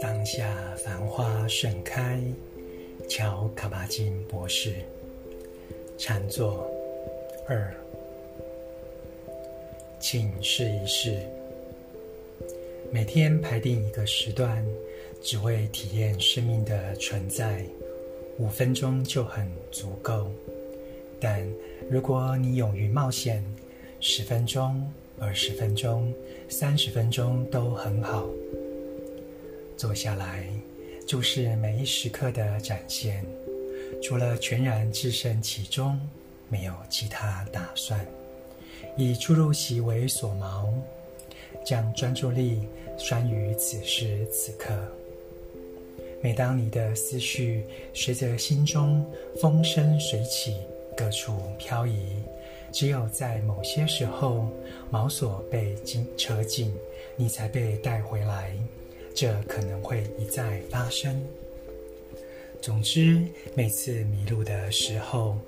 当下繁花盛开，乔卡巴金博士。禅坐二，请试一试，每天排定一个时段，只为体验生命的存在，五分钟就很足够。但如果你勇于冒险，十分钟、二十分钟、三十分钟都很好。坐下来，就是每一时刻的展现。除了全然置身其中，没有其他打算。以出入息为所锚，将专注力拴于此时此刻。每当你的思绪随着心中风生水起，各处漂移，只有在某些时候，锚索被紧扯紧，你才被带回来。这可能会一再发生。总之，每次迷路的时候，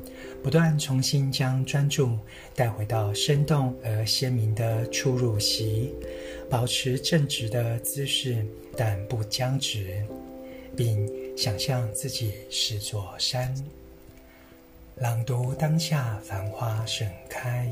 不断重新将专注带回到生动而鲜明的出入席，保持正直的姿势，但不僵直，并想象自己是座山。朗读当下，繁花盛开。